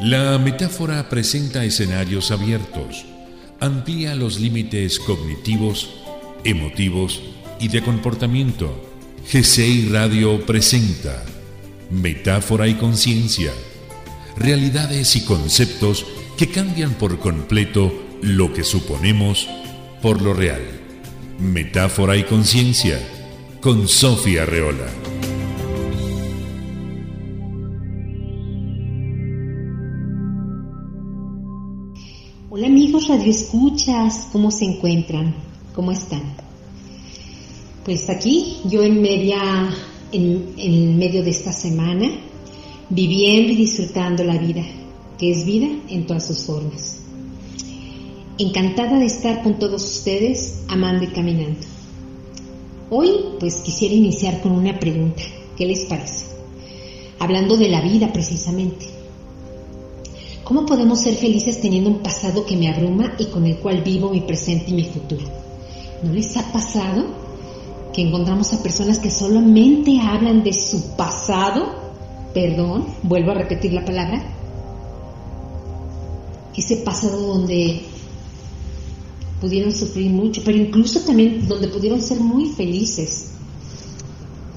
La metáfora presenta escenarios abiertos, amplía los límites cognitivos, emotivos y de comportamiento. GCI Radio presenta Metáfora y Conciencia, realidades y conceptos que cambian por completo lo que suponemos por lo real. Metáfora y Conciencia, con Sofía Reola. Radioescuchas, ¿cómo se encuentran? ¿Cómo están? Pues aquí, yo en media, en, en medio de esta semana, viviendo y disfrutando la vida, que es vida en todas sus formas. Encantada de estar con todos ustedes, amando y caminando. Hoy, pues quisiera iniciar con una pregunta. ¿Qué les parece? Hablando de la vida precisamente. ¿Cómo podemos ser felices teniendo un pasado que me abruma y con el cual vivo mi presente y mi futuro? ¿No les ha pasado que encontramos a personas que solamente hablan de su pasado? Perdón, vuelvo a repetir la palabra. Ese pasado donde pudieron sufrir mucho, pero incluso también donde pudieron ser muy felices,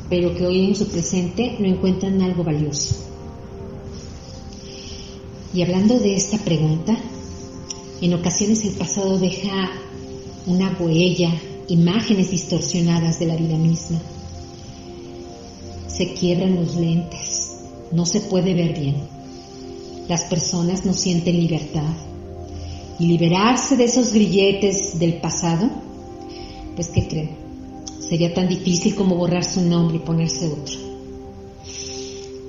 pero que hoy en su presente no encuentran algo valioso. Y hablando de esta pregunta, en ocasiones el pasado deja una huella, imágenes distorsionadas de la vida misma. Se quiebran los lentes, no se puede ver bien. Las personas no sienten libertad. Y liberarse de esos grilletes del pasado, pues ¿qué creen? Sería tan difícil como borrar su nombre y ponerse otro.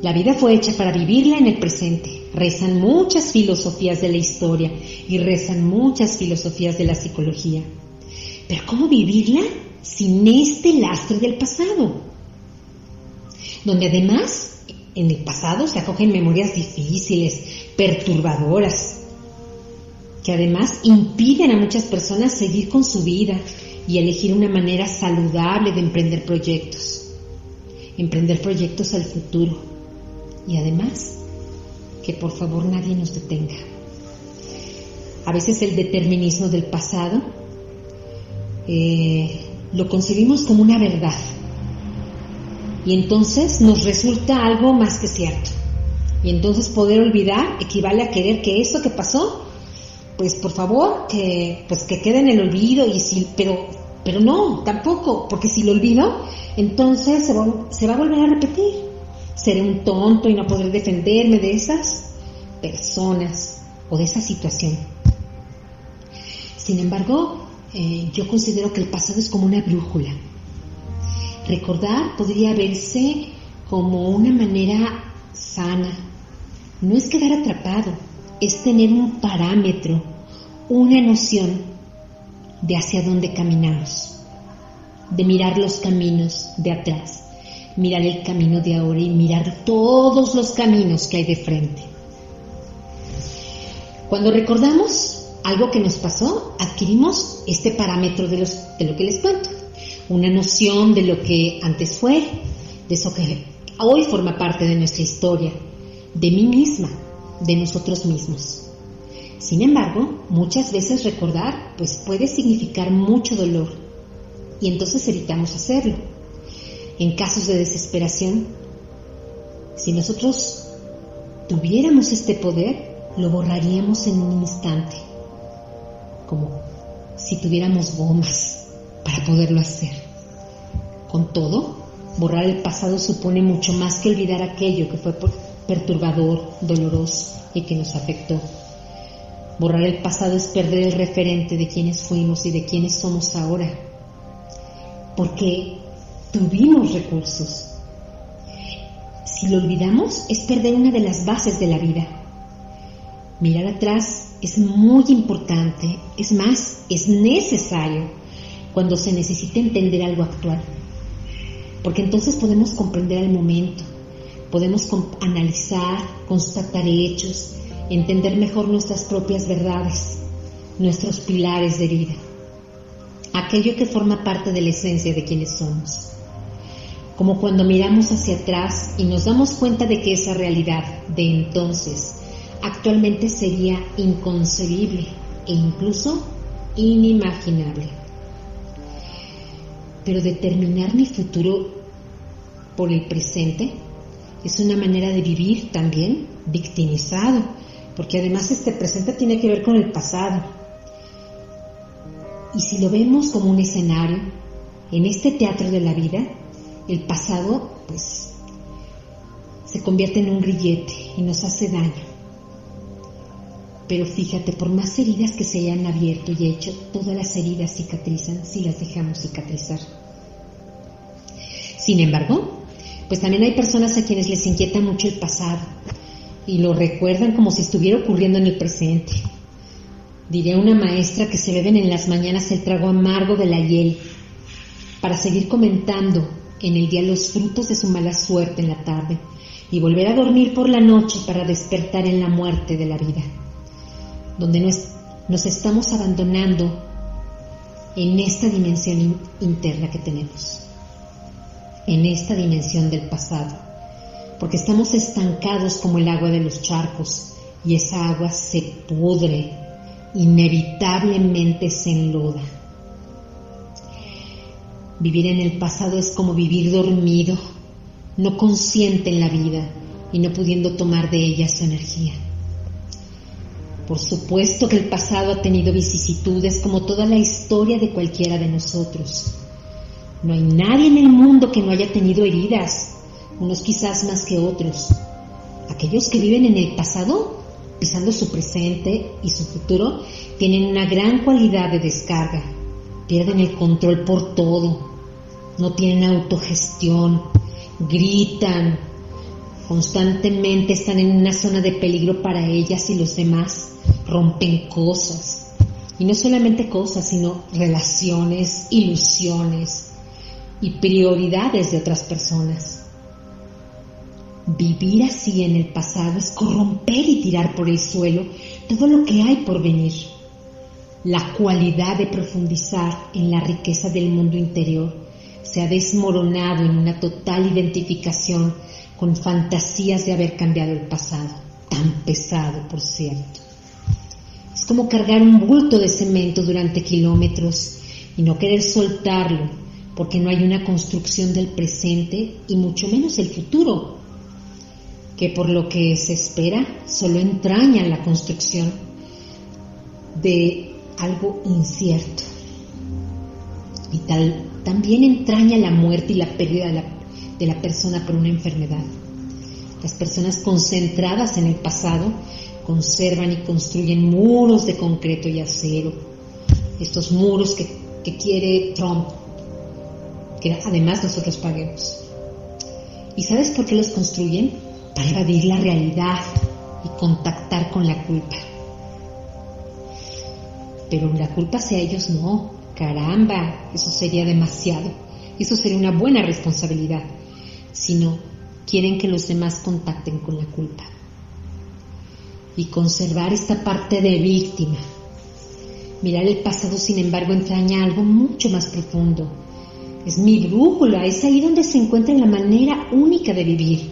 La vida fue hecha para vivirla en el presente rezan muchas filosofías de la historia y rezan muchas filosofías de la psicología. Pero ¿cómo vivirla sin este lastre del pasado? Donde además en el pasado se acogen memorias difíciles, perturbadoras, que además impiden a muchas personas seguir con su vida y elegir una manera saludable de emprender proyectos. Emprender proyectos al futuro. Y además que por favor nadie nos detenga. A veces el determinismo del pasado eh, lo concebimos como una verdad y entonces nos resulta algo más que cierto. Y entonces poder olvidar equivale a querer que eso que pasó, pues por favor, que, pues que quede en el olvido, y si, pero, pero no, tampoco, porque si lo olvido, entonces se va, se va a volver a repetir seré un tonto y no podré defenderme de esas personas o de esa situación. Sin embargo, eh, yo considero que el pasado es como una brújula. Recordar podría verse como una manera sana. No es quedar atrapado, es tener un parámetro, una noción de hacia dónde caminamos, de mirar los caminos de atrás mirar el camino de ahora y mirar todos los caminos que hay de frente. Cuando recordamos algo que nos pasó, adquirimos este parámetro de, lo que les cuento, una noción de lo que antes fue, de eso que hoy forma parte de nuestra historia, de mí misma, de nosotros mismos. Sin embargo, muchas veces recordar pues puede significar mucho dolor y entonces evitamos hacerlo en casos de desesperación, si nosotros tuviéramos este poder, lo borraríamos en un instante, como si tuviéramos bombas para poderlo hacer. Con todo, borrar el pasado supone mucho más que olvidar aquello que fue perturbador, doloroso y que nos afectó. Borrar el pasado es perder el referente de quienes fuimos y de quienes somos ahora. Porque tuvimos recursos. Si lo olvidamos es perder una de las bases de la vida. Mirar atrás es muy importante, es más, es necesario cuando se necesita entender algo actual. Porque entonces podemos comprender el momento, podemos analizar, constatar hechos, entender mejor nuestras propias verdades, nuestros pilares de vida, aquello que forma parte de la esencia de quienes somos como cuando miramos hacia atrás y nos damos cuenta de que esa realidad de entonces actualmente sería inconcebible e incluso inimaginable. Pero determinar mi futuro por el presente es una manera de vivir también victimizado, porque además este presente tiene que ver con el pasado. Y si lo vemos como un escenario, en este teatro de la vida, el pasado pues se convierte en un grillete y nos hace daño. Pero fíjate, por más heridas que se hayan abierto y hecho, todas las heridas cicatrizan si las dejamos cicatrizar. Sin embargo, pues también hay personas a quienes les inquieta mucho el pasado y lo recuerdan como si estuviera ocurriendo en el presente. Diré a una maestra que se beben en las mañanas el trago amargo de la hiel para seguir comentando en el día los frutos de su mala suerte en la tarde y volver a dormir por la noche para despertar en la muerte de la vida donde nos, estamos abandonando en esta dimensión interna que tenemos, en esta dimensión del pasado, porque estamos estancados como el agua de los charcos y esa agua se pudre, inevitablemente se enloda. Vivir en el pasado es como vivir dormido, no consciente en la vida y no pudiendo tomar de ella su energía. Por supuesto que el pasado ha tenido vicisitudes como toda la historia de cualquiera de nosotros. No hay nadie en el mundo que no haya tenido heridas, unos quizás más que otros. Aquellos que viven en el pasado, pisando su presente y su futuro, tienen una gran cualidad de descarga. Pierden el control por todo, no tienen autogestión, gritan, constantemente están en una zona de peligro para ellas y los demás rompen cosas. Y no solamente cosas, sino relaciones, ilusiones y prioridades de otras personas. Vivir así en el pasado es corromper y tirar por el suelo todo lo que hay por venir. La cualidad de profundizar en la riqueza del mundo interior se ha desmoronado en una total identificación con fantasías de haber cambiado el pasado, tan pesado por cierto. Es como cargar un bulto de cemento durante kilómetros y no querer soltarlo porque no hay una construcción del presente y mucho menos el futuro, que por lo que se espera solo entraña la construcción de algo incierto. Y tal, también entraña la muerte y la pérdida de la, de la persona por una enfermedad. Las personas concentradas en el pasado conservan y construyen muros de concreto y acero. Estos muros que, que quiere Trump, que además nosotros paguemos. ¿Y sabes por qué los construyen? Para evadir la realidad y contactar con la culpa. Pero la culpa hacia ellos no. Caramba, eso sería demasiado. Eso sería una buena responsabilidad. Sino quieren que los demás contacten con la culpa y conservar esta parte de víctima. Mirar el pasado, sin embargo, entraña algo mucho más profundo. Es mi brújula, es ahí donde se encuentra la manera única de vivir.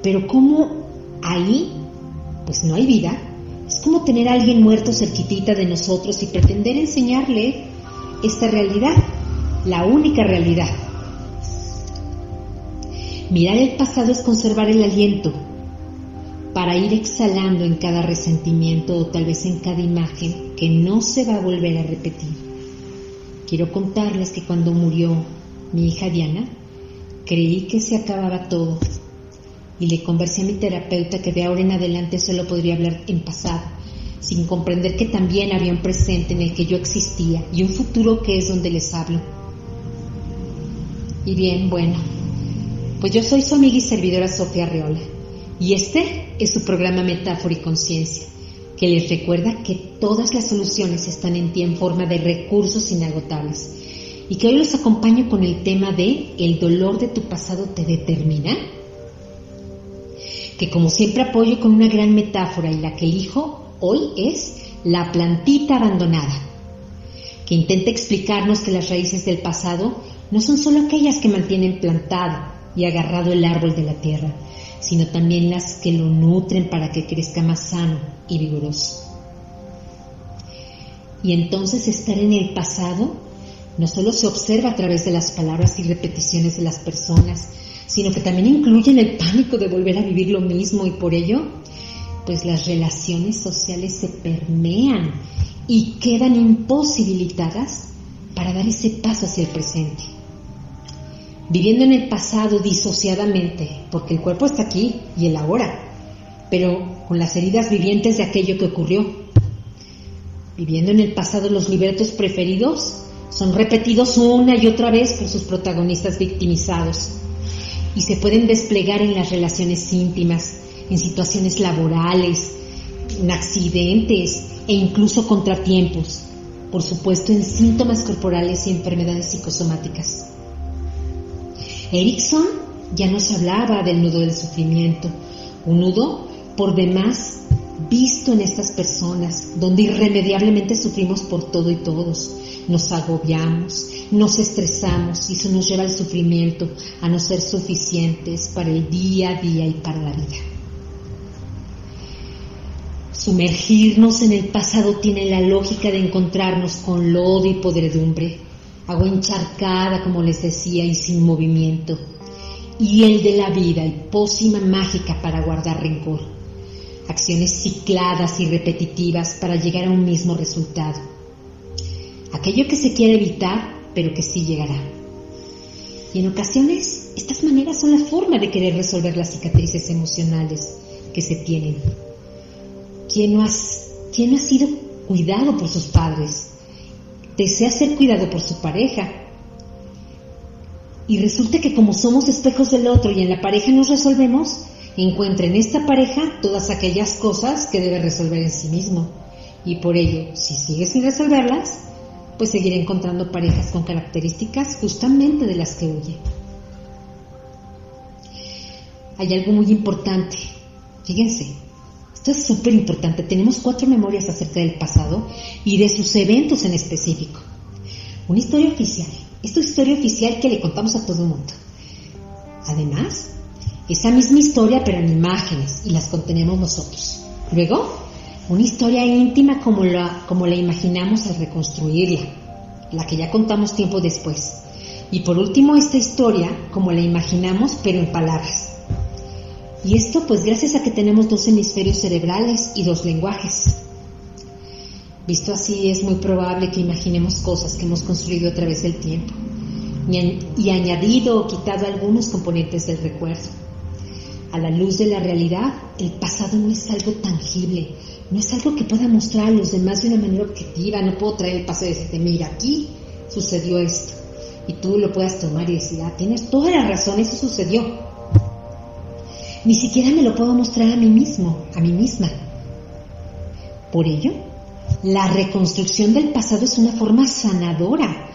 Pero como ahí, pues no hay vida, es como tener a alguien muerto cerquitita de nosotros y pretender enseñarle esta realidad, la única realidad. Mirar el pasado es conservar el aliento, para ir exhalando en cada resentimiento o tal vez en cada imagen que no se va a volver a repetir. Quiero contarles que cuando murió mi hija Diana, creí que se acababa todo y le conversé a mi terapeuta que de ahora en adelante solo podría hablar en pasado, sin comprender que también había un presente en el que yo existía y un futuro que es donde les hablo. Y bien, bueno, pues yo soy su amiga y servidora Sofía Reola y este es su programa Metáfora y Conciencia, que les recuerda que todas las soluciones están en ti en forma de recursos inagotables y que hoy los acompaño con el tema de ¿El dolor de tu pasado te determina? Que como siempre apoyo con una gran metáfora y la que elijo hoy es la plantita abandonada, que intenta explicarnos que las raíces del pasado no son solo aquellas que mantienen plantado y agarrado el árbol de la tierra, sino también las que lo nutren para que crezca más sano y vigoroso. Y entonces estar en el pasado no solo se observa a través de las palabras y repeticiones de las personas, sino que también incluye el pánico de volver a vivir lo mismo y por ello, pues las relaciones sociales se permean y quedan imposibilitadas para dar ese paso hacia el presente. Viviendo en el pasado disociadamente, porque el cuerpo está aquí y el ahora, pero con las heridas vivientes de aquello que ocurrió. Viviendo en el pasado los libretos preferidos son repetidos una y otra vez por sus protagonistas victimizados y se pueden desplegar en las relaciones íntimas, en situaciones laborales, en accidentes e incluso contratiempos, por supuesto en síntomas corporales y enfermedades psicosomáticas. Erickson ya nos hablaba del nudo del sufrimiento, un nudo por demás visto en estas personas, donde irremediablemente sufrimos por todo y todos, nos agobiamos, nos estresamos y eso nos lleva al sufrimiento, a no ser suficientes para el día a día y para la vida. Sumergirnos en el pasado tiene la lógica de encontrarnos con lodo y podredumbre, agua encharcada, como les decía, y sin movimiento, y el de la vida, y pócima mágica para guardar rencor, acciones cicladas y repetitivas para llegar a un mismo resultado aquello que se quiere evitar, pero que sí llegará. Y en ocasiones estas maneras son la forma de querer resolver las cicatrices emocionales que se tienen. ¿Quién no, no ha sido cuidado por sus padres? Desea ser cuidado por su pareja. Y resulta que como somos espejos del otro y en la pareja nos resolvemos, encuentra en esta pareja todas aquellas cosas que debe resolver en sí mismo. Y por ello, si sigue sin resolverlas, pues seguiré encontrando parejas con características justamente de las que huye. Hay algo muy importante. Fíjense, esto es súper importante. Tenemos cuatro memorias acerca del pasado y de sus eventos en específico. Una historia oficial. Esta historia oficial que le contamos a todo el mundo. Además, esa misma historia pero en imágenes y las contenemos nosotros. Luego, una historia íntima como la, como la imaginamos al reconstruirla, la que ya contamos tiempo después. Y por último, esta historia como la imaginamos pero en palabras. Y esto pues gracias a que tenemos dos hemisferios cerebrales y dos lenguajes. Visto así, es muy probable que imaginemos cosas que hemos construido a través del tiempo y añadido o quitado algunos componentes del recuerdo. A la luz de la realidad, el pasado no es algo tangible, no es algo que pueda mostrar a los demás de una manera objetiva, no puedo traer el paso y decirte, mira, aquí sucedió esto, y tú lo puedas tomar y decir, ah, tienes toda la razón, eso sucedió. Ni siquiera me lo puedo mostrar a mí mismo, a mí misma. Por ello, la reconstrucción del pasado es una forma sanadora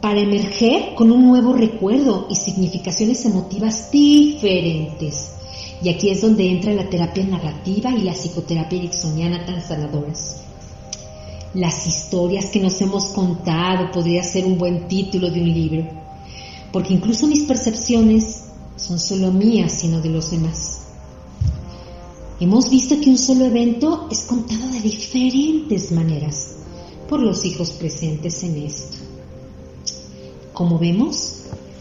para emerger con un nuevo recuerdo y significaciones emotivas diferentes y aquí es donde entra la terapia narrativa y la psicoterapia ericksoniana tan sanadoras. Las historias que nos hemos contado podría ser un buen título de un libro, porque incluso mis percepciones son solo mías, sino de los demás. Hemos visto que un solo evento es contado de diferentes maneras por los hijos presentes en esto. Como vemos,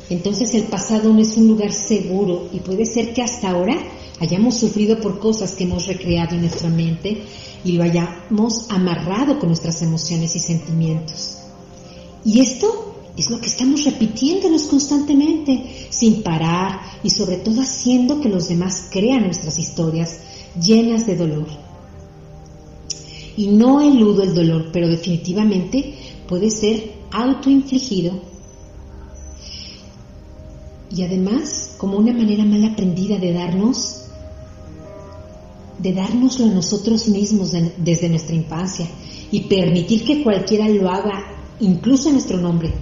entonces el pasado no es un lugar seguro y puede ser que hasta ahora hayamos sufrido por cosas que hemos recreado en nuestra mente y lo hayamos amarrado con nuestras emociones y sentimientos. Y esto es lo que estamos repitiéndonos constantemente, sin parar y sobre todo haciendo que los demás crean nuestras historias llenas de dolor. Y no eludo el dolor, pero definitivamente puede ser autoinfligido y además como una manera mal aprendida de darnos de dárnoslo a nosotros mismos desde nuestra infancia y permitir que cualquiera lo haga, incluso en nuestro nombre.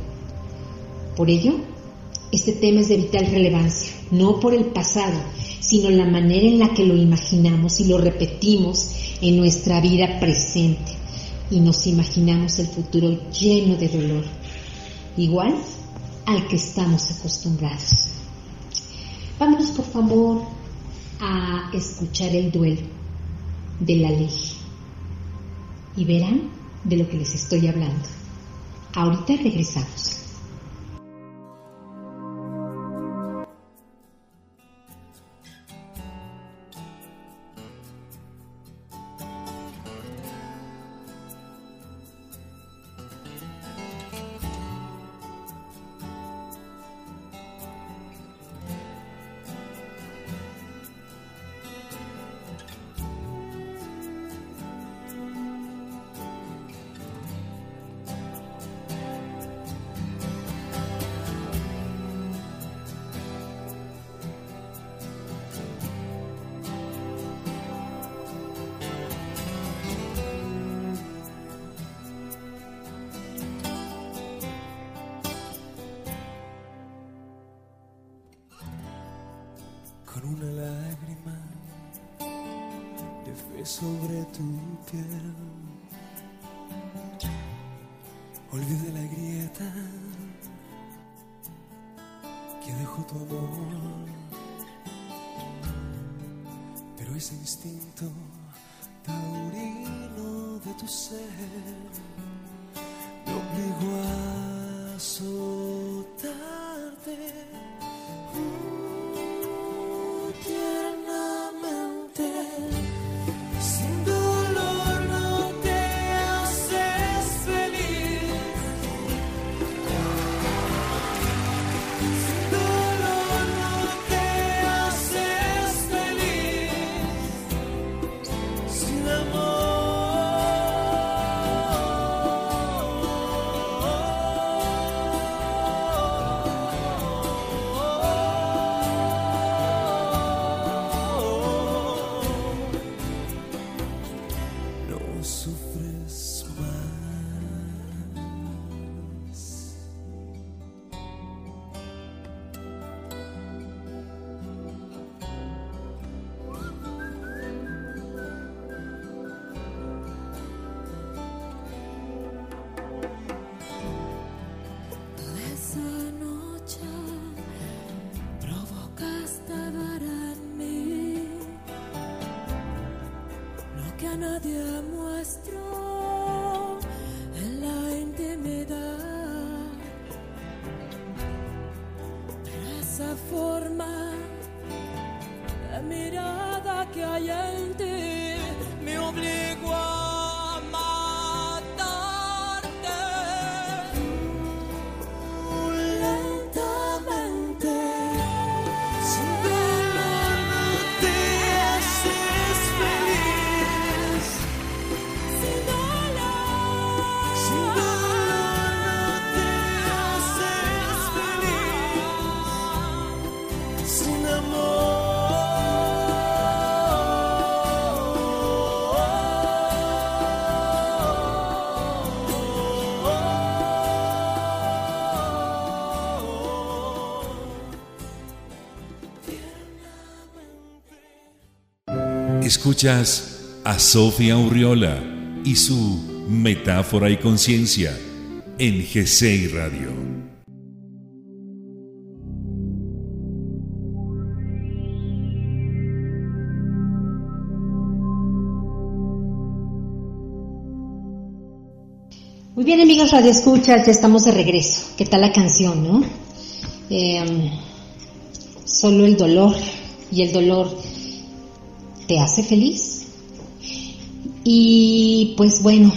Por ello, este tema es de vital relevancia, no por el pasado, sino la manera en la que lo imaginamos y lo repetimos en nuestra vida presente y nos imaginamos el futuro lleno de dolor. Igual al que estamos acostumbrados. Vámonos por favor a escuchar el duelo de la ley y verán de lo que les estoy hablando. Ahorita regresamos. Escuchas a Sofía Urriola y su Metáfora y Conciencia en GCI Radio. Muy bien amigos Radio Escuchas, ya estamos de regreso. ¿Qué tal la canción, no? Em, solo el dolor y el dolor te hace feliz. Y pues bueno,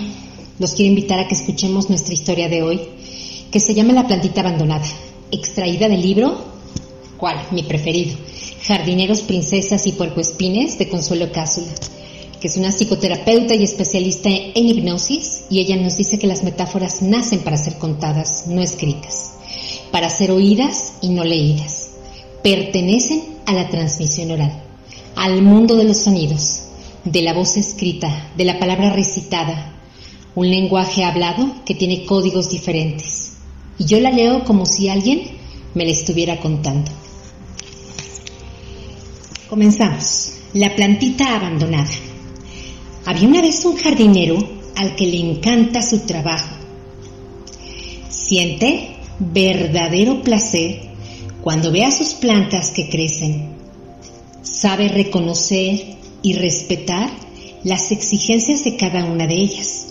los quiero invitar a que escuchemos nuestra historia de hoy, que se llama La plantita abandonada, extraída del libro, ¿cuál? Mi preferido, Jardineros, Princesas y Puercoespines de Consuelo Cápsula, que es una psicoterapeuta y especialista en hipnosis, y ella nos dice que las metáforas nacen para ser contadas, no escritas, para ser oídas y no leídas. Pertenecen a la transmisión oral al mundo de los sonidos, de la voz escrita, de la palabra recitada, un lenguaje hablado que tiene códigos diferentes. Y yo la leo como si alguien me la estuviera contando. Comenzamos. La plantita abandonada. Había una vez un jardinero al que le encanta su trabajo. Siente verdadero placer cuando ve a sus plantas que crecen Sabe reconocer y respetar las exigencias de cada una de ellas,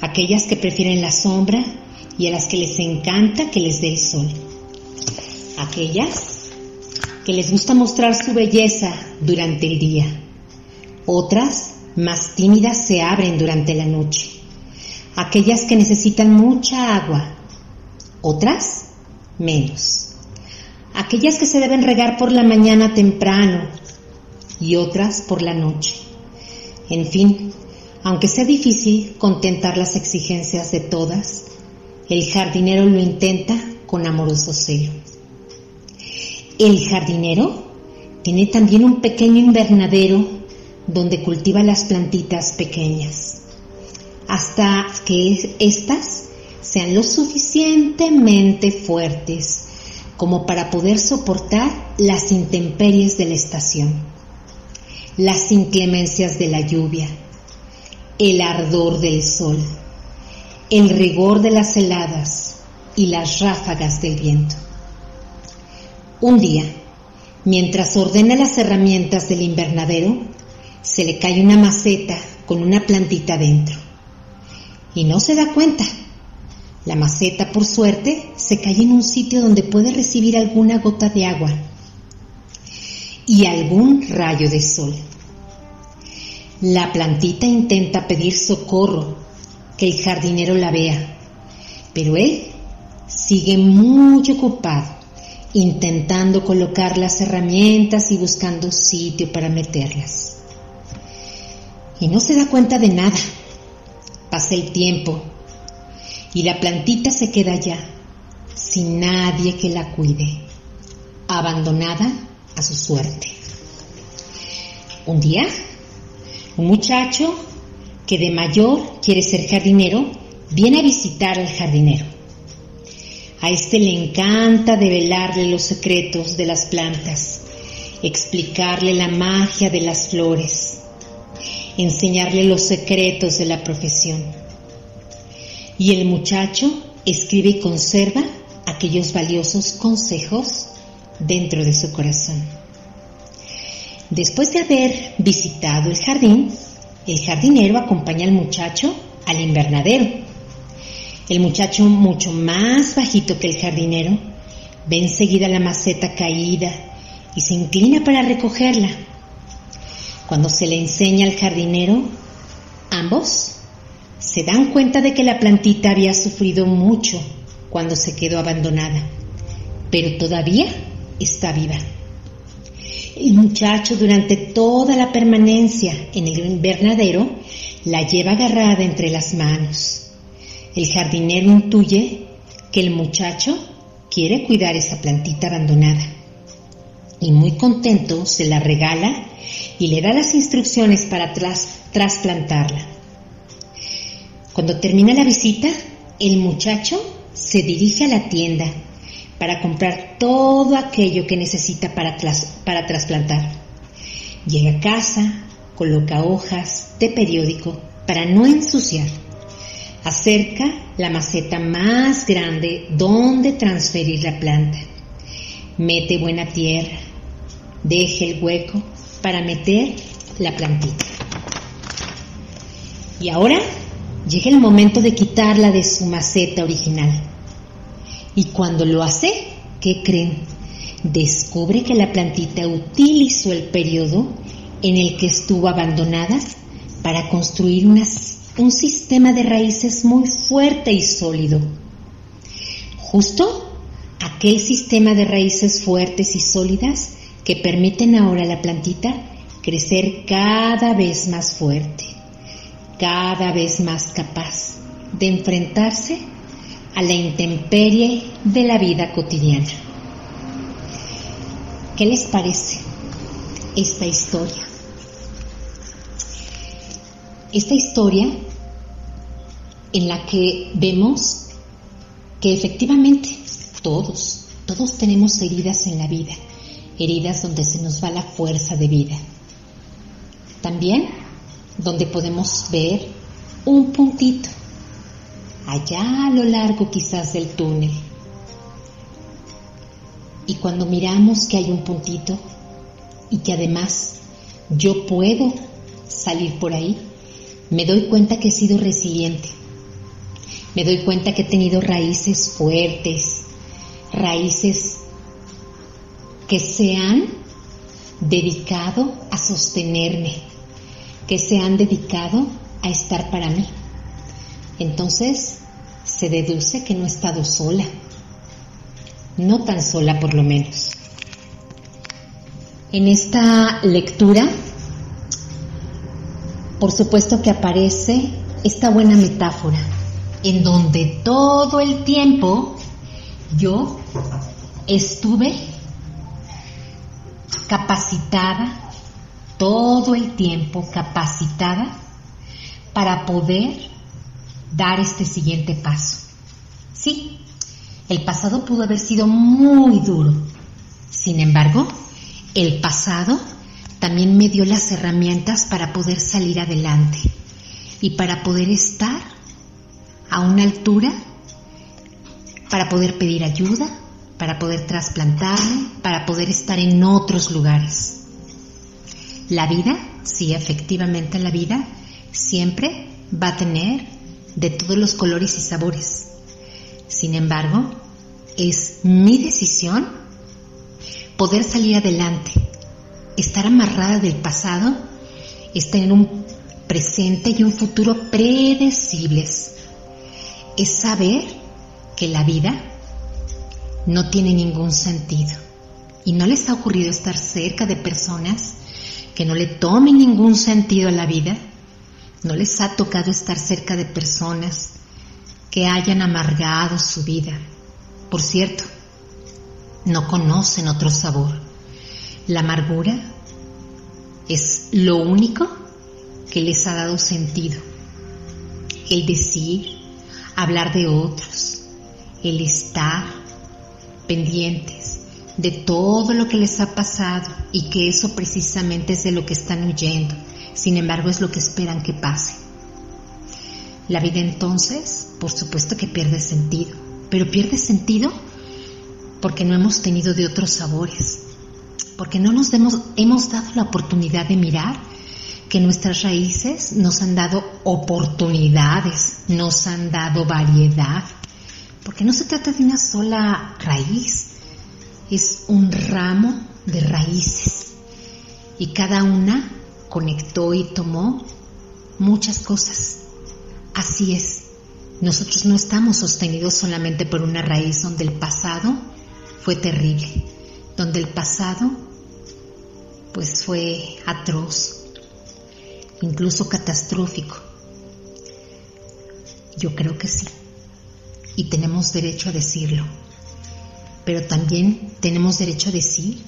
aquellas que prefieren la sombra y a las que les encanta que les dé el sol, aquellas que les gusta mostrar su belleza durante el día, otras más tímidas se abren durante la noche, aquellas que necesitan mucha agua, otras menos, aquellas que se deben regar por la mañana temprano y otras por la noche en fin, aunque sea difícil contentar las exigencias de todas, el jardinero lo intenta con amoroso celo. El jardinero tiene también un pequeño invernadero donde cultiva las plantitas pequeñas, hasta que éstas sean lo suficientemente fuertes como para poder soportar las intemperies de la estación las inclemencias de la lluvia, el ardor del sol, el rigor de las heladas y las ráfagas del viento. Un día, mientras ordena las herramientas del invernadero, se le cae una maceta con una plantita dentro. Y no se da cuenta. La maceta, por suerte, se cae en un sitio donde puede recibir alguna gota de agua y algún rayo de sol. La plantita intenta pedir socorro, que el jardinero la vea, pero él sigue muy ocupado, intentando colocar las herramientas y buscando sitio para meterlas. Y no se da cuenta de nada. Pasa el tiempo y la plantita se queda allá, sin nadie que la cuide, abandonada a su suerte. Un día, un muchacho que de mayor quiere ser jardinero viene a visitar al jardinero. A este le encanta develarle los secretos de las plantas, explicarle la magia de las flores, enseñarle los secretos de la profesión. Y el muchacho escribe y conserva aquellos valiosos consejos dentro de su corazón. Después de haber visitado el jardín, el jardinero acompaña al muchacho al invernadero. El muchacho, mucho más bajito que el jardinero, ve enseguida la maceta caída y se inclina para recogerla. Cuando se le enseña al jardinero, ambos se dan cuenta de que la plantita había sufrido mucho cuando se quedó abandonada, pero todavía está viva. El muchacho durante toda la permanencia en el invernadero la lleva agarrada entre las manos. El jardinero intuye que el muchacho quiere cuidar esa plantita abandonada y muy contento se la regala y le da las instrucciones para trasplantarla. Cuando termina la visita, el muchacho se dirige a la tienda para comprar todo aquello que necesita para, trasplantar. Llega a casa, coloca hojas de periódico para no ensuciar. Acerca la maceta más grande donde transferir la planta. Mete buena tierra. Deje el hueco para meter la plantita. Y ahora llega el momento de quitarla de su maceta original. Y cuando lo hace, ¿qué creen? Descubre que la plantita utilizó el periodo en el que estuvo abandonada para construir un sistema de raíces muy fuerte y sólido. Justo aquel sistema de raíces fuertes y sólidas que permiten ahora a la plantita crecer cada vez más fuerte, cada vez más capaz de enfrentarse a la intemperie de la vida cotidiana. ¿Qué les parece esta historia? Esta historia en la que vemos que efectivamente todos, todos tenemos heridas en la vida, heridas donde se nos va la fuerza de vida. También donde podemos ver un puntito allá a lo largo quizás del túnel. Y cuando miramos que hay un puntito, y que además yo puedo salir por ahí, me doy cuenta que he sido resiliente. Me doy cuenta que he tenido raíces fuertes, raíces que se han dedicado a sostenerme, que se han dedicado a estar para mí. Entonces se deduce que no he estado sola, no tan sola por lo menos. En esta lectura, por supuesto que aparece esta buena metáfora, en donde todo el tiempo yo estuve capacitada, todo el tiempo capacitada para poder dar este siguiente paso. Sí, el pasado pudo haber sido muy duro. Sin embargo, el pasado también me dio las herramientas para poder salir adelante y para poder estar a una altura, para poder pedir ayuda, para poder trasplantarme, para poder estar en otros lugares. La vida, sí, efectivamente la vida siempre va a tener de todos los colores y sabores. Sin embargo, es mi decisión poder salir adelante. Estar amarrada del pasado es tener un presente y un futuro predecibles. Es saber que la vida no tiene ningún sentido. ¿Y no les ha ocurrido estar cerca de personas que no le tomen ningún sentido a la vida? ¿No les ha tocado estar cerca de personas que hayan amargado su vida? Por cierto, no conocen otro sabor. La amargura es lo único que les ha dado sentido. El decir, hablar de otros, el estar pendientes de todo lo que les ha pasado y que eso precisamente es de lo que están huyendo sin embargo es lo que esperan que pase. La vida entonces, por supuesto que pierde sentido, pero pierde sentido porque no hemos tenido de otros sabores, porque no nos hemos, hemos dado la oportunidad de mirar que nuestras raíces nos han dado oportunidades, nos han dado variedad, porque no se trata de una sola raíz, es un ramo de raíces y cada una conectó y tomó muchas cosas. Así es, nosotros no estamos sostenidos solamente por una raíz donde el pasado fue terrible, donde el pasado pues fue atroz, incluso catastrófico. Yo creo que sí, y tenemos derecho a decirlo, pero también tenemos derecho a decir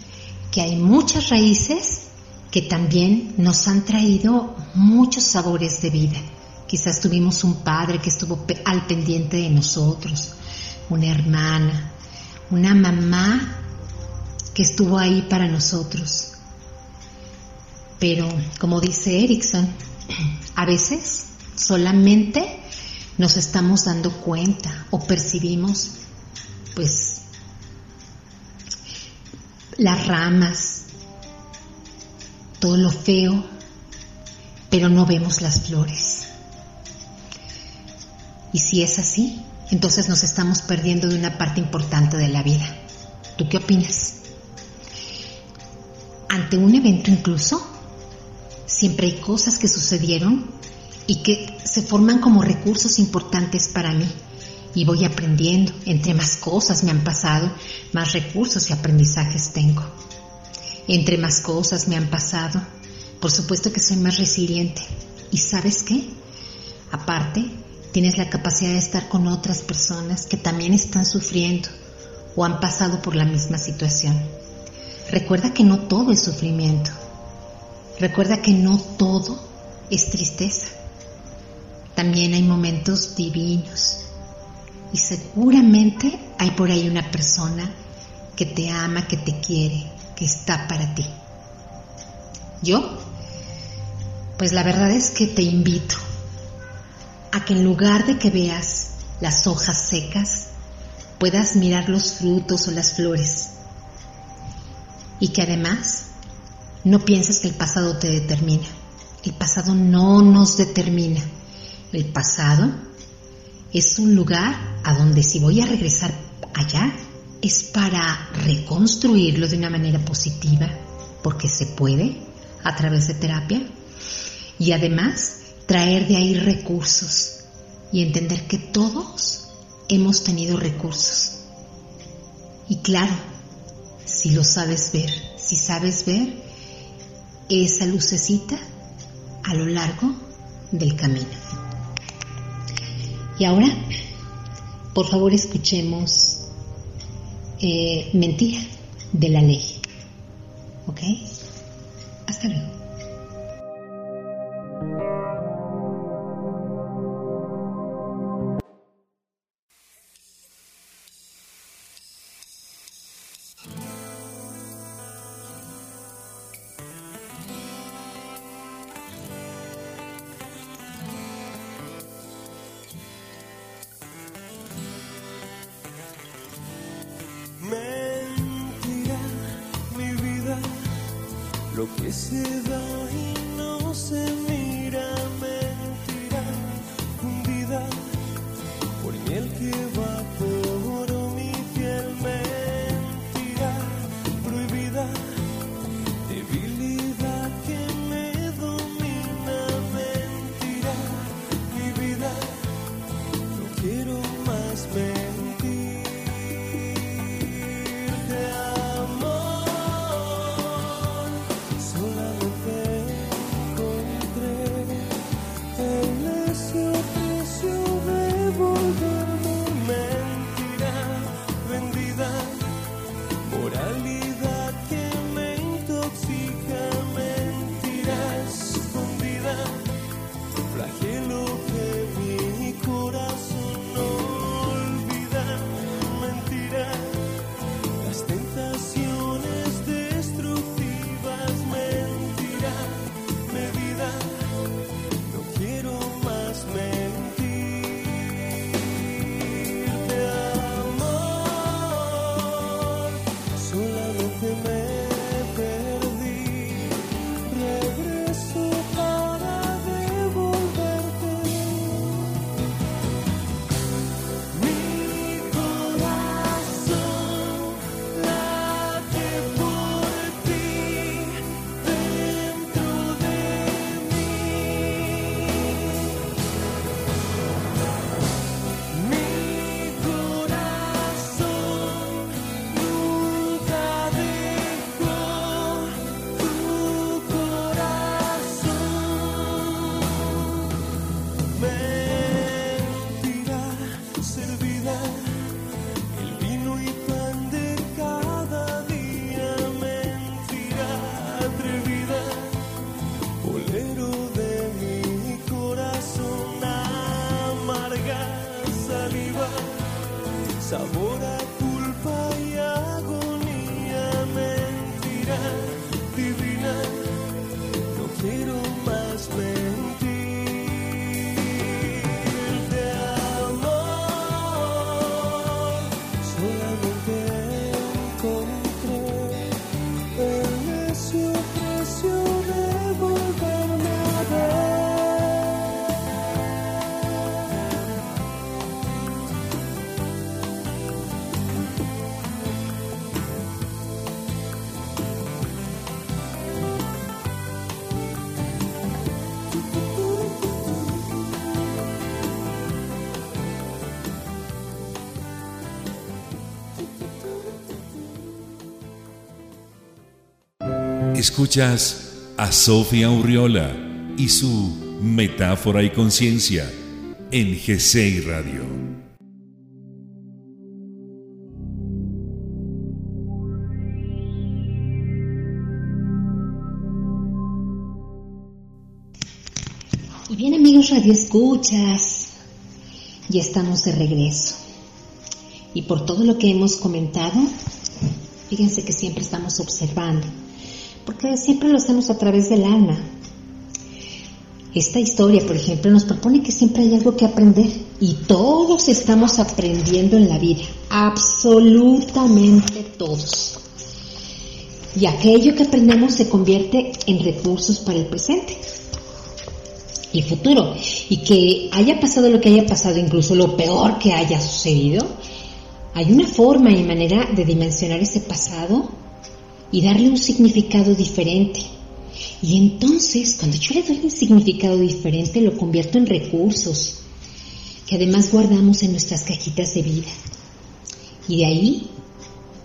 que hay muchas raíces que también nos han traído muchos sabores de vida. Quizás tuvimos un padre que estuvo al pendiente de nosotros, una hermana, una mamá que estuvo ahí para nosotros. Pero, como dice Erickson, a veces solamente nos estamos dando cuenta o percibimos, pues, las ramas, todo lo feo, pero no vemos las flores. Y si es así, entonces nos estamos perdiendo de una parte importante de la vida. ¿Tú qué opinas? Ante un evento incluso, siempre hay cosas que sucedieron y que se forman como recursos importantes para mí. Y voy aprendiendo, entre más cosas me han pasado, más recursos y aprendizajes tengo entre más cosas me han pasado, por supuesto que soy más resiliente. ¿Y sabes qué? Aparte, tienes la capacidad de estar con otras personas que también están sufriendo o han pasado por la misma situación. Recuerda que no todo es sufrimiento. Recuerda que no todo es tristeza. También hay momentos divinos. Y seguramente hay por ahí una persona que te ama, que te quiere, que está para ti. Yo, pues la verdad es que te invito a que en lugar de que veas las hojas secas, puedas mirar los frutos o las flores y que además No pienses que el pasado te determina. El pasado no nos determina. El pasado es un lugar a donde si voy a regresar allá es para reconstruirlo de una manera positiva, porque se puede a través de terapia, y además traer de ahí recursos y entender que todos hemos tenido recursos. Y claro, si lo sabes ver, si sabes ver esa lucecita a lo largo del camino. Y ahora, por favor, escuchemos eh, Mentira de la Ley. ¿Ok? Hasta luego. Escuchas a Sofía Urriola y su Metáfora y Conciencia en GCI Radio. Y bien amigos Radio Escuchas, ya estamos de regreso. Y por todo lo que hemos comentado, fíjense que siempre estamos observando porque siempre lo hacemos a través del alma. Esta historia, por ejemplo, nos propone que siempre hay algo que aprender y todos estamos aprendiendo en la vida, absolutamente todos. Y aquello que aprendemos se convierte en recursos para el presente y futuro. Y que haya pasado lo que haya pasado, incluso lo peor que haya sucedido, hay una forma y manera de dimensionar ese pasado y darle un significado diferente. Y entonces, cuando yo le doy un significado diferente, lo convierto en recursos que además guardamos en nuestras cajitas de vida. Y de ahí,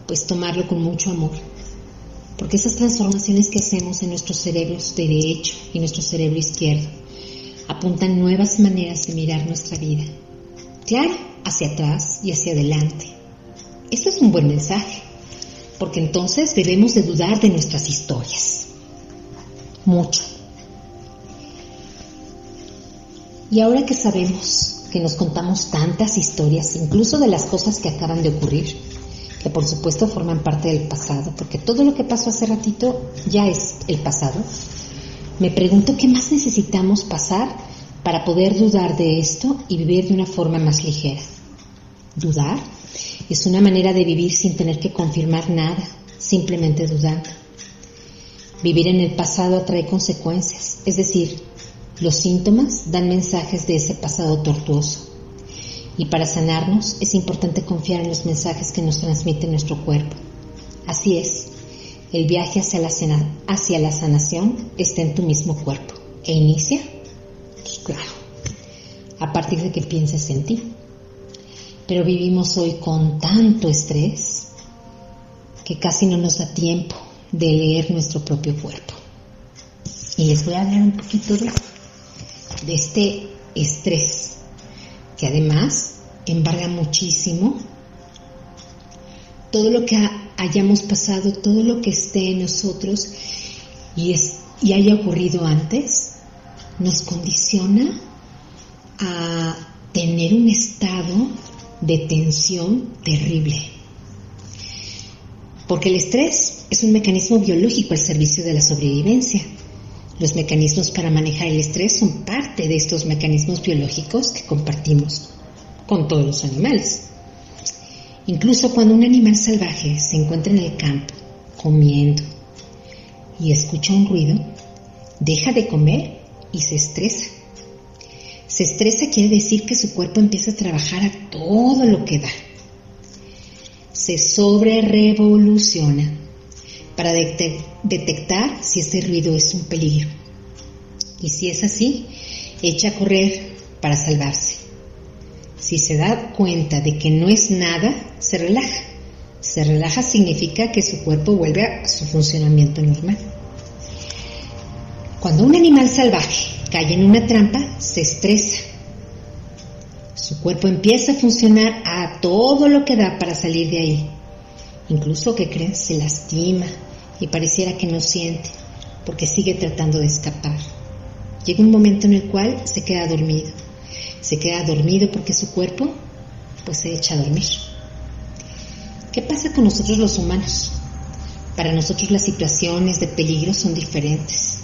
pues tomarlo con mucho amor. Porque esas transformaciones que hacemos en nuestros cerebros de derecho y nuestro cerebro izquierdo apuntan nuevas maneras de mirar nuestra vida. Claro, hacia atrás y hacia adelante. Esto es un buen mensaje, porque entonces debemos de dudar de nuestras historias. Mucho. Y ahora que sabemos que nos contamos tantas historias, incluso de las cosas que acaban de ocurrir, que por supuesto forman parte del pasado, porque todo lo que pasó hace ratito ya es el pasado, me pregunto qué más necesitamos pasar para poder dudar de esto y vivir de una forma más ligera. Dudar es una manera de vivir sin tener que confirmar nada, simplemente dudando. Vivir en el pasado atrae consecuencias, es decir, los síntomas dan mensajes de ese pasado tortuoso. Y para sanarnos es importante confiar en los mensajes que nos transmite nuestro cuerpo. Así es, el viaje hacia la, sanación está en tu mismo cuerpo. ¿E inicia? Pues claro, a partir de que pienses en ti. Pero vivimos hoy con tanto estrés que casi no nos da tiempo de leer nuestro propio cuerpo. Y les voy a hablar un poquito de, este estrés, que además embarga muchísimo todo lo que hayamos pasado, todo lo que esté en nosotros y, es, y haya ocurrido antes, nos condiciona a tener un estado de tensión terrible. Porque el estrés es un mecanismo biológico al servicio de la sobrevivencia. Los mecanismos para manejar el estrés son parte de estos mecanismos biológicos que compartimos con todos los animales. Incluso cuando un animal salvaje se encuentra en el campo comiendo y escucha un ruido, deja de comer y se estresa. Se estresa quiere decir que su cuerpo empieza a trabajar a todo lo que da. Se sobre revoluciona para detectar si ese ruido es un peligro. Y si es así, echa a correr para salvarse. Si se da cuenta de que no es nada, se relaja. Se relaja significa que su cuerpo vuelve a su funcionamiento normal. Cuando un animal salvaje cae en una trampa, se estresa. Su cuerpo empieza a funcionar a todo lo que da para salir de ahí. Incluso que creen se lastima y pareciera que no siente porque sigue tratando de escapar. Llega un momento en el cual se queda dormido. Se queda dormido porque su cuerpo pues se echa a dormir. ¿Qué pasa con nosotros los humanos? Para nosotros las situaciones de peligro son diferentes.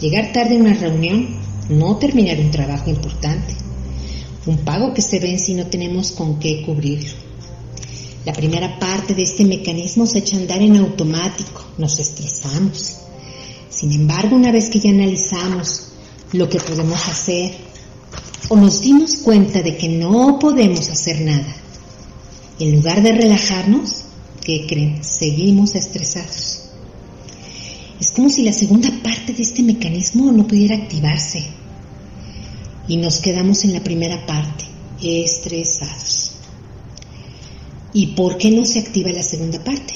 Llegar tarde a una reunión, no terminar un trabajo importante, un pago que se ven si no tenemos con qué cubrirlo. La primera parte de este mecanismo se echa a andar en automático, nos estresamos. Sin embargo, una vez que ya analizamos lo que podemos hacer o nos dimos cuenta de que no podemos hacer nada, en lugar de relajarnos, ¿qué creen? Seguimos estresados. Es como si la segunda parte de este mecanismo no pudiera activarse. Y nos quedamos en la primera parte, estresados. ¿Y por qué no se activa la segunda parte?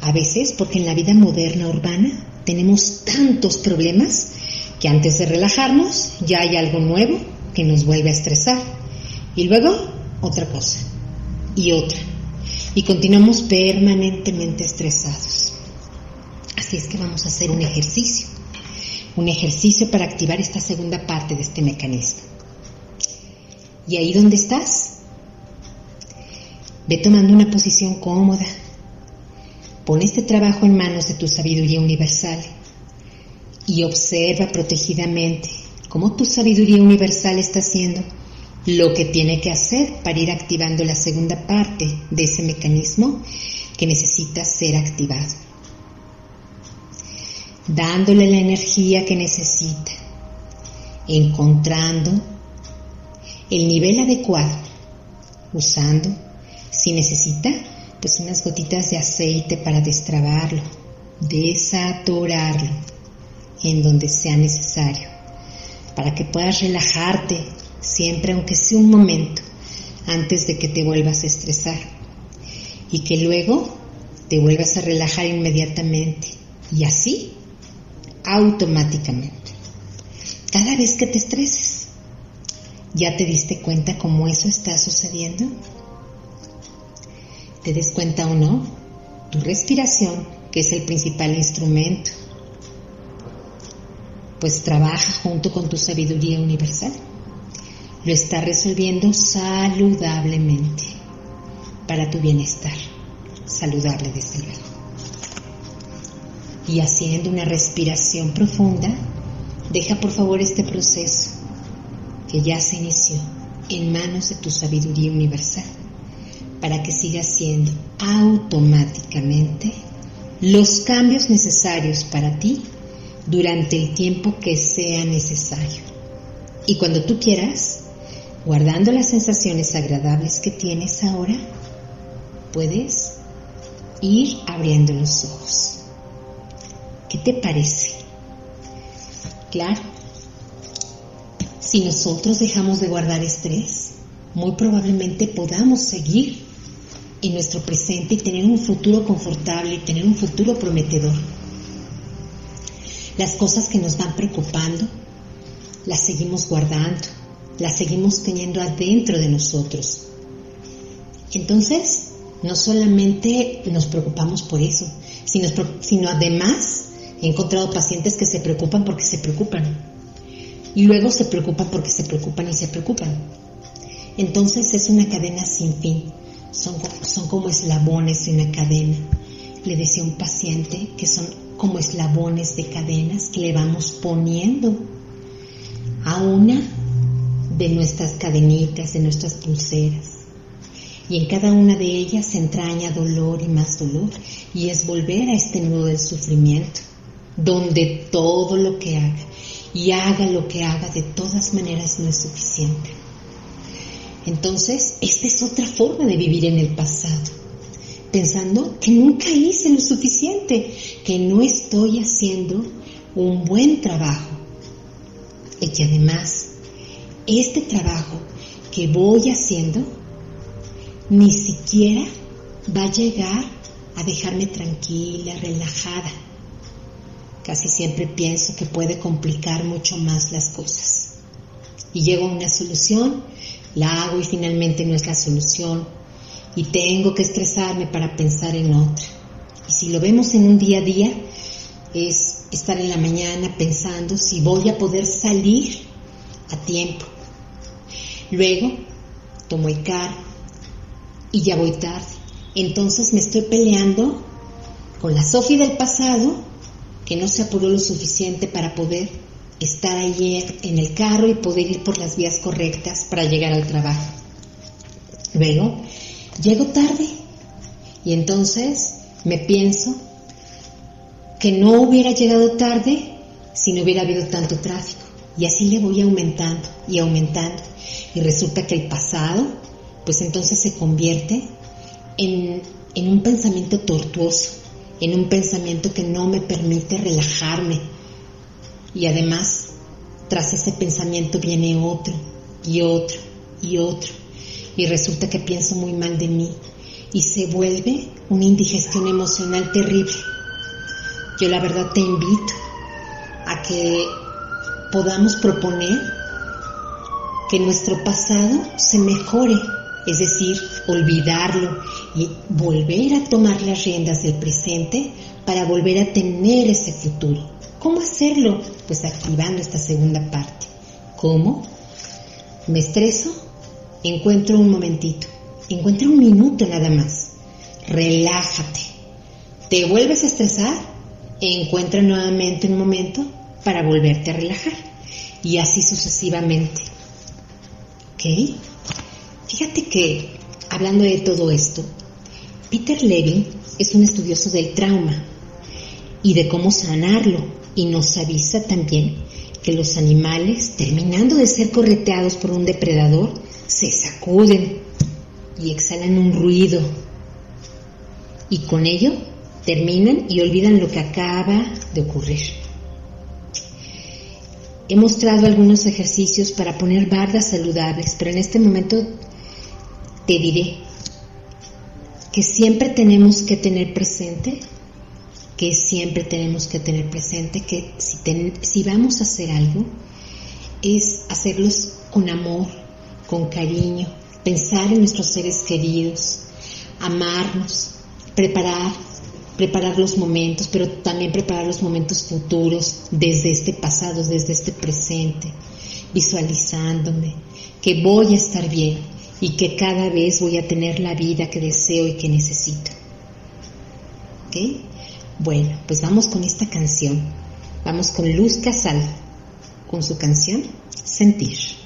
A veces porque en la vida moderna urbana tenemos tantos problemas que antes de relajarnos ya hay algo nuevo que nos vuelve a estresar. Y luego otra cosa y otra. Y continuamos permanentemente estresados. Así es que vamos a hacer un ejercicio. Un ejercicio para activar esta segunda parte de este mecanismo. Y ahí donde estás, ve tomando una posición cómoda. Pon este trabajo en manos de tu sabiduría universal y observa protegidamente cómo tu sabiduría universal está haciendo lo que tiene que hacer para ir activando la segunda parte de ese mecanismo que necesita ser activado. Dándole la energía que necesita, encontrando el nivel adecuado, usando, si necesita, pues unas gotitas de aceite para destrabarlo, desatorarlo en donde sea necesario, para que puedas relajarte siempre, aunque sea un momento, antes de que te vuelvas a estresar y que luego te vuelvas a relajar inmediatamente y así automáticamente. Cada vez que te estreses, ¿ya te diste cuenta cómo eso está sucediendo? ¿Te des cuenta o no? Tu respiración, que es el principal instrumento, pues trabaja junto con tu sabiduría universal. Lo está resolviendo saludablemente para tu bienestar, saludable desde luego. Y haciendo una respiración profunda, deja por favor este proceso que ya se inició en manos de tu sabiduría universal para que siga haciendo automáticamente los cambios necesarios para ti durante el tiempo que sea necesario. Y cuando tú quieras, guardando las sensaciones agradables que tienes ahora, puedes ir abriendo los ojos. ¿Qué te parece? Claro, si nosotros dejamos de guardar estrés, muy probablemente podamos seguir en nuestro presente y tener un futuro confortable y tener un futuro prometedor. Las cosas que nos van preocupando, las seguimos guardando, las seguimos teniendo adentro de nosotros. Entonces, no solamente nos preocupamos por eso, sino, además he encontrado pacientes que se preocupan porque se preocupan. Y luego se preocupan porque se preocupan y se preocupan. Entonces es una cadena sin fin. Son, como eslabones de una cadena. Le decía un paciente que son como eslabones de cadenas que le vamos poniendo a una de nuestras cadenitas, de nuestras pulseras. Y en cada una de ellas se entraña dolor y más dolor. Y es volver a este nudo del sufrimiento, donde todo lo que haga y haga lo que haga de todas maneras no es suficiente. Entonces, esta es otra forma de vivir en el pasado pensando que nunca hice lo suficiente, que no estoy haciendo un buen trabajo. Y que además, este trabajo que voy haciendo ni siquiera va a llegar a dejarme tranquila, relajada. Casi siempre pienso que puede complicar mucho más las cosas. Y llego a una solución, la hago y finalmente no es la solución, y tengo que estresarme para pensar en otra. Y si lo vemos en un día a día, es estar en la mañana pensando si voy a poder salir a tiempo. Luego tomo el carro y ya voy tarde. Entonces me estoy peleando con la Sofía del pasado que no se apuró lo suficiente para poder estar ayer en el carro y poder ir por las vías correctas para llegar al trabajo. Luego llego tarde y entonces me pienso que no hubiera llegado tarde si no hubiera habido tanto tráfico. Y así le voy aumentando y aumentando. Y resulta que el pasado, pues entonces se convierte en, en un pensamiento tortuoso, en un pensamiento que no me permite relajarme. Y además, tras ese pensamiento viene otro y otro y otro y resulta que pienso muy mal de mí y se vuelve una indigestión emocional terrible. Yo la verdad te invito a que podamos proponer que nuestro pasado se mejore, es decir, olvidarlo y volver a tomar las riendas del presente para volver a tener ese futuro. ¿Cómo hacerlo? Pues activando esta segunda parte. ¿Cómo? Me estreso, encuentro un momentito, encuentra un minuto nada más, relájate, te vuelves a estresar, encuentra nuevamente un momento para volverte a relajar y así sucesivamente. ¿Ok? Fíjate que, hablando de todo esto, Peter Levin es un estudioso del trauma y de cómo sanarlo y nos avisa también que los animales, terminando de ser correteados por un depredador, se sacuden y exhalan un ruido. Y con ello terminan y olvidan lo que acaba de ocurrir. He mostrado algunos ejercicios para poner bardas saludables, pero en este momento te diré que siempre tenemos que tener presente, que siempre tenemos que tener presente que si, vamos a hacer algo, es hacerlos con amor, con cariño, pensar en nuestros seres queridos, amarnos, preparar, preparar los momentos, pero también preparar los momentos futuros desde este pasado, desde este presente, visualizándome que voy a estar bien y que cada vez voy a tener la vida que deseo y que necesito. ¿Ok? Bueno, pues vamos con esta canción. Vamos con Luz Casal, con su canción Sentir.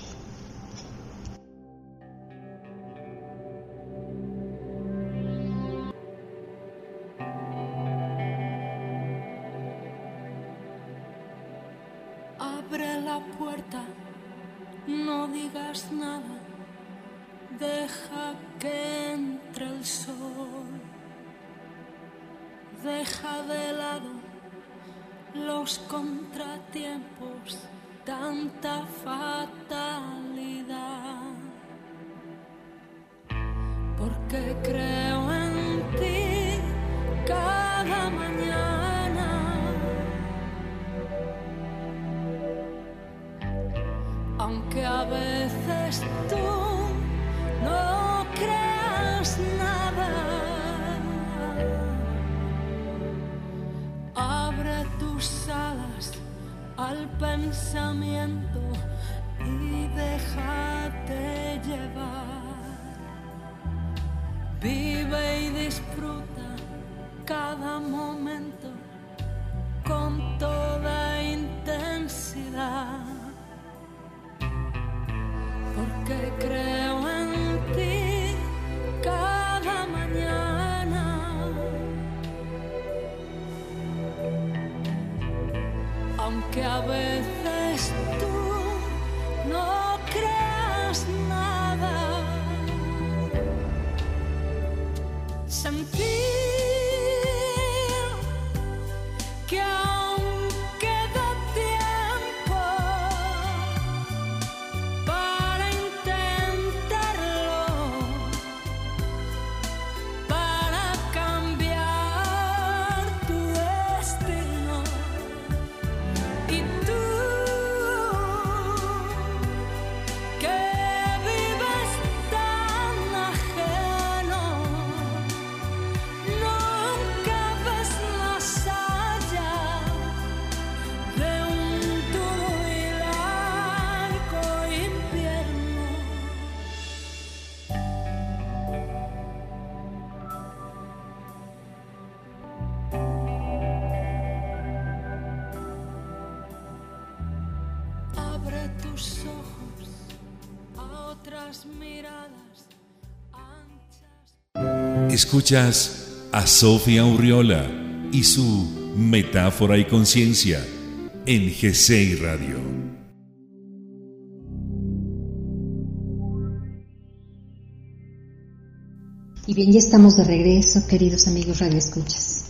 Contratiempos, tanta fatalidad. Porque creo en ti cada mañana. Aunque a veces tú pensamiento Escuchas a Sofía Urriola y su Metáfora y Conciencia en GCI Radio. Y bien, ya estamos de regreso, queridos amigos radioescuchas.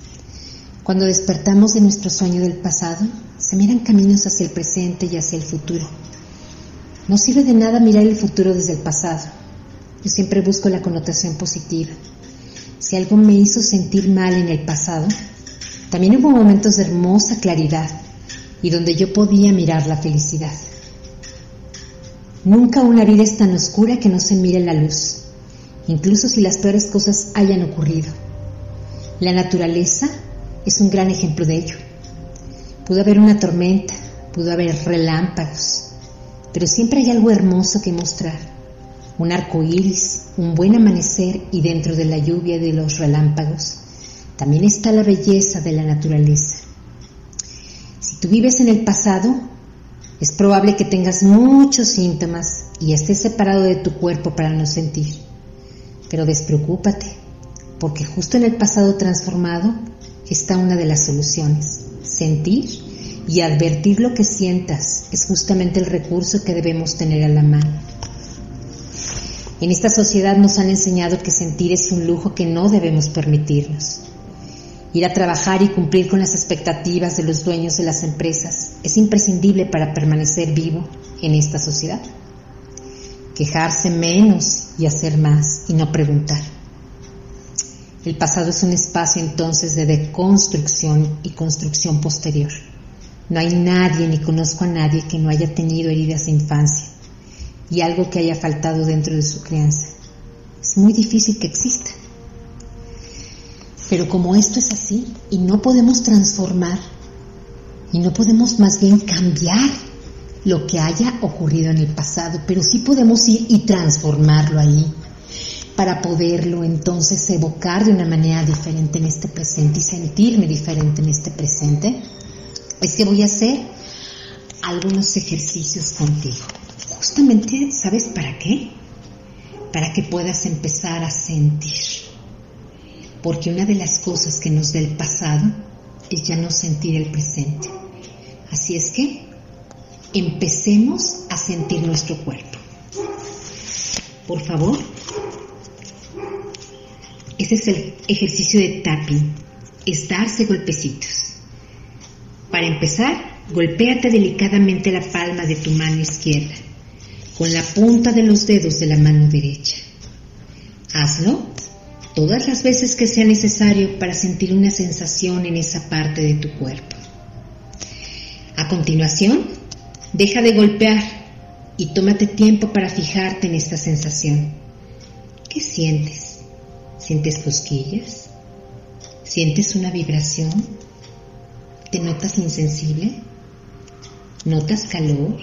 Cuando despertamos de nuestro sueño del pasado, se miran caminos hacia el presente y hacia el futuro. No sirve de nada mirar el futuro desde el pasado. Yo siempre busco la connotación positiva si algo me hizo sentir mal en el pasado, también hubo momentos de hermosa claridad y donde yo podía mirar la felicidad. Nunca una vida es tan oscura que no se mire la luz, incluso si las peores cosas hayan ocurrido. La naturaleza es un gran ejemplo de ello. Pudo haber una tormenta, pudo haber relámpagos, pero siempre hay algo hermoso que mostrar un arco iris, un buen amanecer y dentro de la lluvia de los relámpagos también está la belleza de la naturaleza. Si tú vives en el pasado, es probable que tengas muchos síntomas y estés separado de tu cuerpo para no sentir. Pero despreocúpate, porque justo en el pasado transformado está una de las soluciones, sentir y advertir lo que sientas es justamente el recurso que debemos tener a la mano. En esta sociedad nos han enseñado que sentir es un lujo que no debemos permitirnos. Ir a trabajar y cumplir con las expectativas de los dueños de las empresas es imprescindible para permanecer vivo en esta sociedad. Quejarse menos y hacer más y no preguntar. El pasado es un espacio entonces de deconstrucción y construcción posterior. No hay nadie ni conozco a nadie que no haya tenido heridas de infancia y algo que haya faltado dentro de su crianza. Es muy difícil que exista. Pero como esto es así y no podemos transformar y no podemos más bien cambiar lo que haya ocurrido en el pasado, pero sí podemos ir y transformarlo ahí para poderlo entonces evocar de una manera diferente en este presente y sentirme diferente en este presente, es que voy a hacer algunos ejercicios contigo. Justamente, ¿sabes para qué? Para que puedas empezar a sentir. Porque una de las cosas que nos da el pasado es ya no sentir el presente. Así es que empecemos a sentir nuestro cuerpo. Por favor, ese es el ejercicio de tapping, es darse golpecitos. Para empezar, golpéate delicadamente la palma de tu mano izquierda con la punta de los dedos de la mano derecha. Hazlo todas las veces que sea necesario para sentir una sensación en esa parte de tu cuerpo. A continuación, deja de golpear y tómate tiempo para fijarte en esta sensación. ¿Qué sientes? ¿Sientes cosquillas? ¿Sientes una vibración? ¿Te notas insensible? ¿Notas calor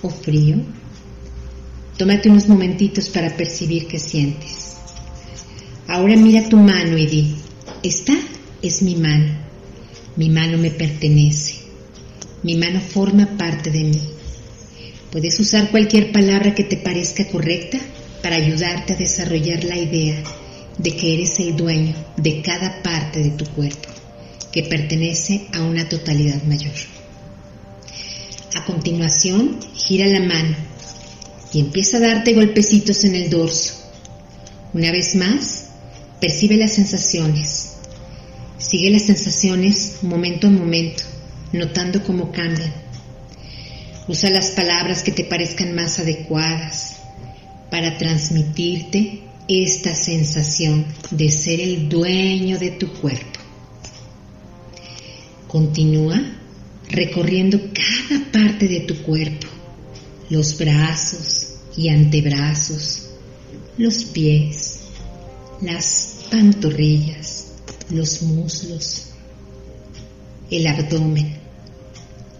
o frío? Tómate unos momentitos para percibir qué sientes. Ahora mira tu mano y di, esta es mi mano. Mi mano me pertenece. Mi mano forma parte de mí. Puedes usar cualquier palabra que te parezca correcta para ayudarte a desarrollar la idea de que eres el dueño de cada parte de tu cuerpo, que pertenece a una totalidad mayor. A continuación, gira la mano y empieza a darte golpecitos en el dorso. Una vez más, percibe las sensaciones. Sigue las sensaciones momento a momento, notando cómo cambian. Usa las palabras que te parezcan más adecuadas para transmitirte esta sensación de ser el dueño de tu cuerpo. Continúa recorriendo cada parte de tu cuerpo, los brazos, y antebrazos, los pies, las pantorrillas, los muslos, el abdomen,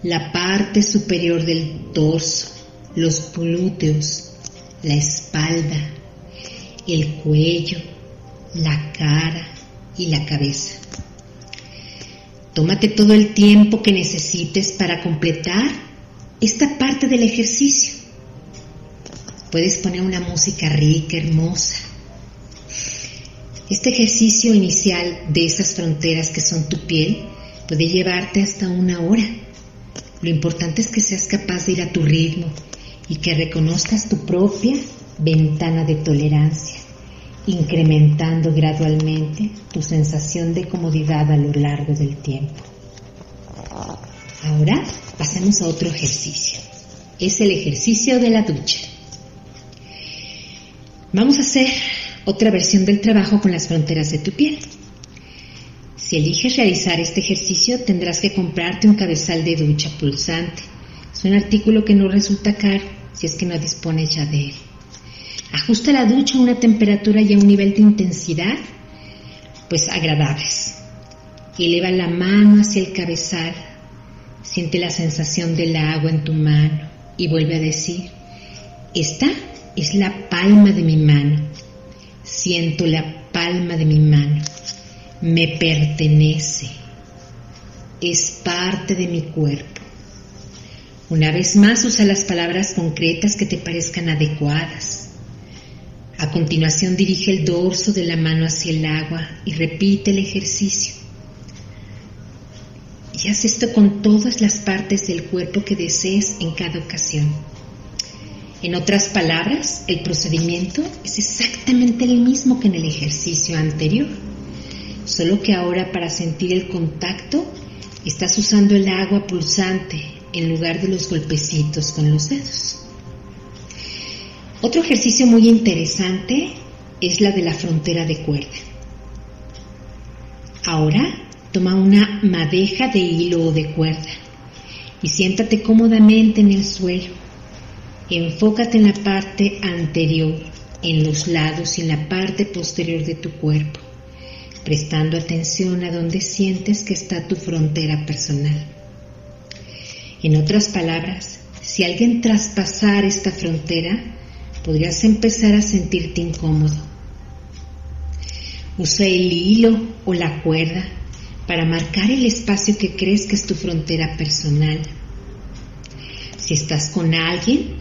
la parte superior del torso, los glúteos, la espalda, el cuello, la cara y la cabeza. Tómate todo el tiempo que necesites para completar esta parte del ejercicio. Puedes poner una música rica, hermosa. Este ejercicio inicial de esas fronteras que son tu piel puede llevarte hasta una hora. Lo importante es que seas capaz de ir a tu ritmo y que reconozcas tu propia ventana de tolerancia, incrementando gradualmente tu sensación de comodidad a lo largo del tiempo. Ahora pasemos a otro ejercicio. Es el ejercicio de la ducha. Vamos a hacer otra versión del trabajo con las fronteras de tu piel. Si eliges realizar este ejercicio tendrás que comprarte un cabezal de ducha pulsante. Es un artículo que no resulta caro si es que no dispones ya de él. Ajusta la ducha a una temperatura y a un nivel de intensidad pues agradables. Eleva la mano hacia el cabezal, siente la sensación del agua en tu mano y vuelve a decir, esta es la palma de mi mano. Siento la palma de mi mano. Me pertenece. Es parte de mi cuerpo. Una vez más usa las palabras concretas que te parezcan adecuadas. A continuación dirige el dorso de la mano hacia el agua y repite el ejercicio. y haz esto con todas las partes del cuerpo que desees en cada ocasión. En otras palabras, el procedimiento es exactamente el mismo que en el ejercicio anterior, solo que ahora para sentir el contacto estás usando el agua pulsante en lugar de los golpecitos con los dedos. Otro ejercicio muy interesante es la de la frontera de cuerda. Ahora Toma una madeja de hilo o de cuerda y siéntate cómodamente en el suelo. Enfócate en la parte anterior, en los lados y en la parte posterior de tu cuerpo, prestando atención a donde sientes que está tu frontera personal. En otras palabras, si alguien traspasara esta frontera, podrías empezar a sentirte incómodo. Usa el hilo o la cuerda para marcar el espacio que crees que es tu frontera personal. Si estás con alguien,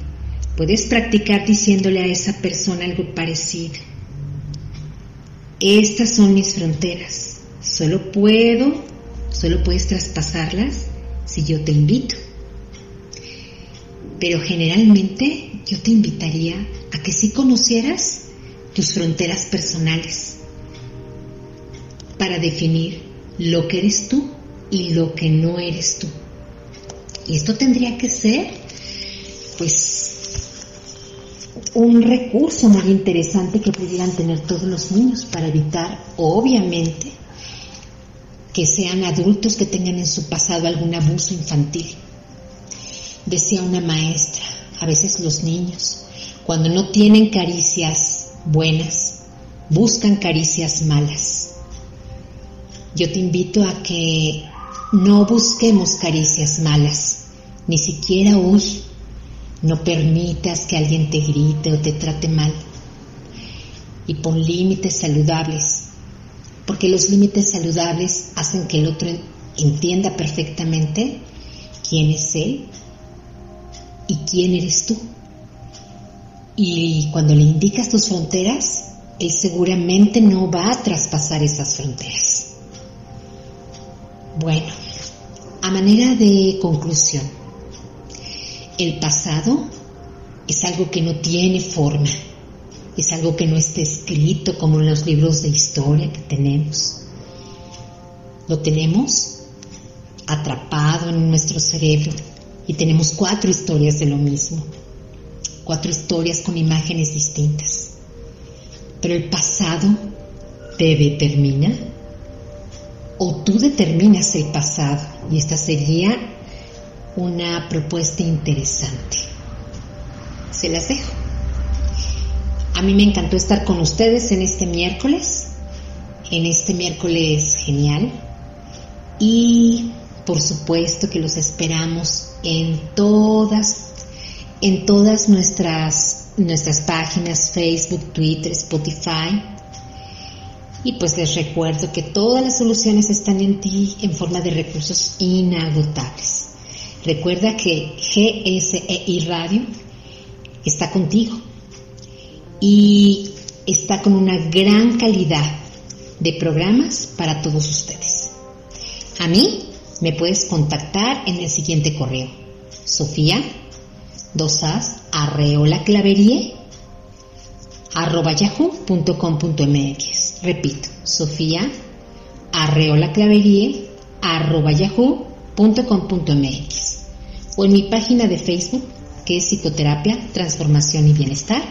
puedes practicar diciéndole a esa persona algo parecido. Estas son mis fronteras. Solo puedo, solo puedes traspasarlas si yo te invito. Pero generalmente yo te invitaría a que si conocieras tus fronteras personales para definir lo que eres tú y lo que no eres tú. Y esto tendría que ser, pues, un recurso muy interesante que pudieran tener todos los niños para evitar, obviamente, que sean adultos que tengan en su pasado algún abuso infantil. Decía una maestra, a veces los niños, cuando no tienen caricias buenas, buscan caricias malas. Yo te invito a que no busquemos caricias malas, ni siquiera hoy. No permitas que alguien te grite o te trate mal. Y pon límites saludables, porque los límites saludables hacen que el otro entienda perfectamente quién es él y quién eres tú. Y cuando le indicas tus fronteras, él seguramente no va a traspasar esas fronteras. Bueno, a manera de conclusión, el pasado es algo que no tiene forma, es algo que no está escrito como en los libros de historia que tenemos. Lo tenemos atrapado en nuestro cerebro y tenemos cuatro historias de lo mismo, cuatro historias con imágenes distintas. Pero el pasado te determina o tú determinas el pasado y esta sería una propuesta interesante. Se las dejo. A mí me encantó estar con ustedes en este miércoles, en este miércoles genial y por supuesto que los esperamos en todas en todas nuestras nuestras páginas Facebook, Twitter, Spotify y pues les recuerdo que todas las soluciones están en ti en forma de recursos inagotables. Recuerda que GSEI Radio está contigo y está con una gran calidad de programas para todos ustedes. A mí me puedes contactar en el siguiente correo. Sofía, dosas, arreola claverie, arroba yahoo.com.mx. Repito, Sofía arreola claverie arroba yahoo.com.mx o en mi página de Facebook que es Psicoterapia, Transformación y Bienestar,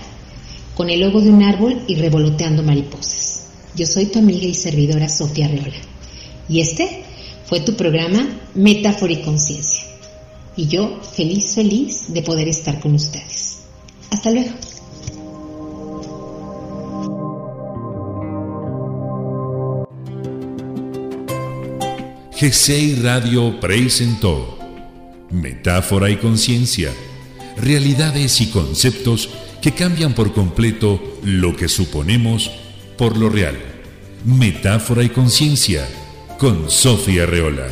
con el logo de un árbol y revoloteando mariposas. Yo soy tu amiga y servidora Sofía Arreola y este fue tu programa Metáfora y Conciencia. Y yo feliz, feliz de poder estar con ustedes. Hasta luego. GCI Radio presentó Metáfora y Conciencia, realidades y conceptos que cambian por completo lo que suponemos por lo real. Metáfora y Conciencia con Sofía Reola.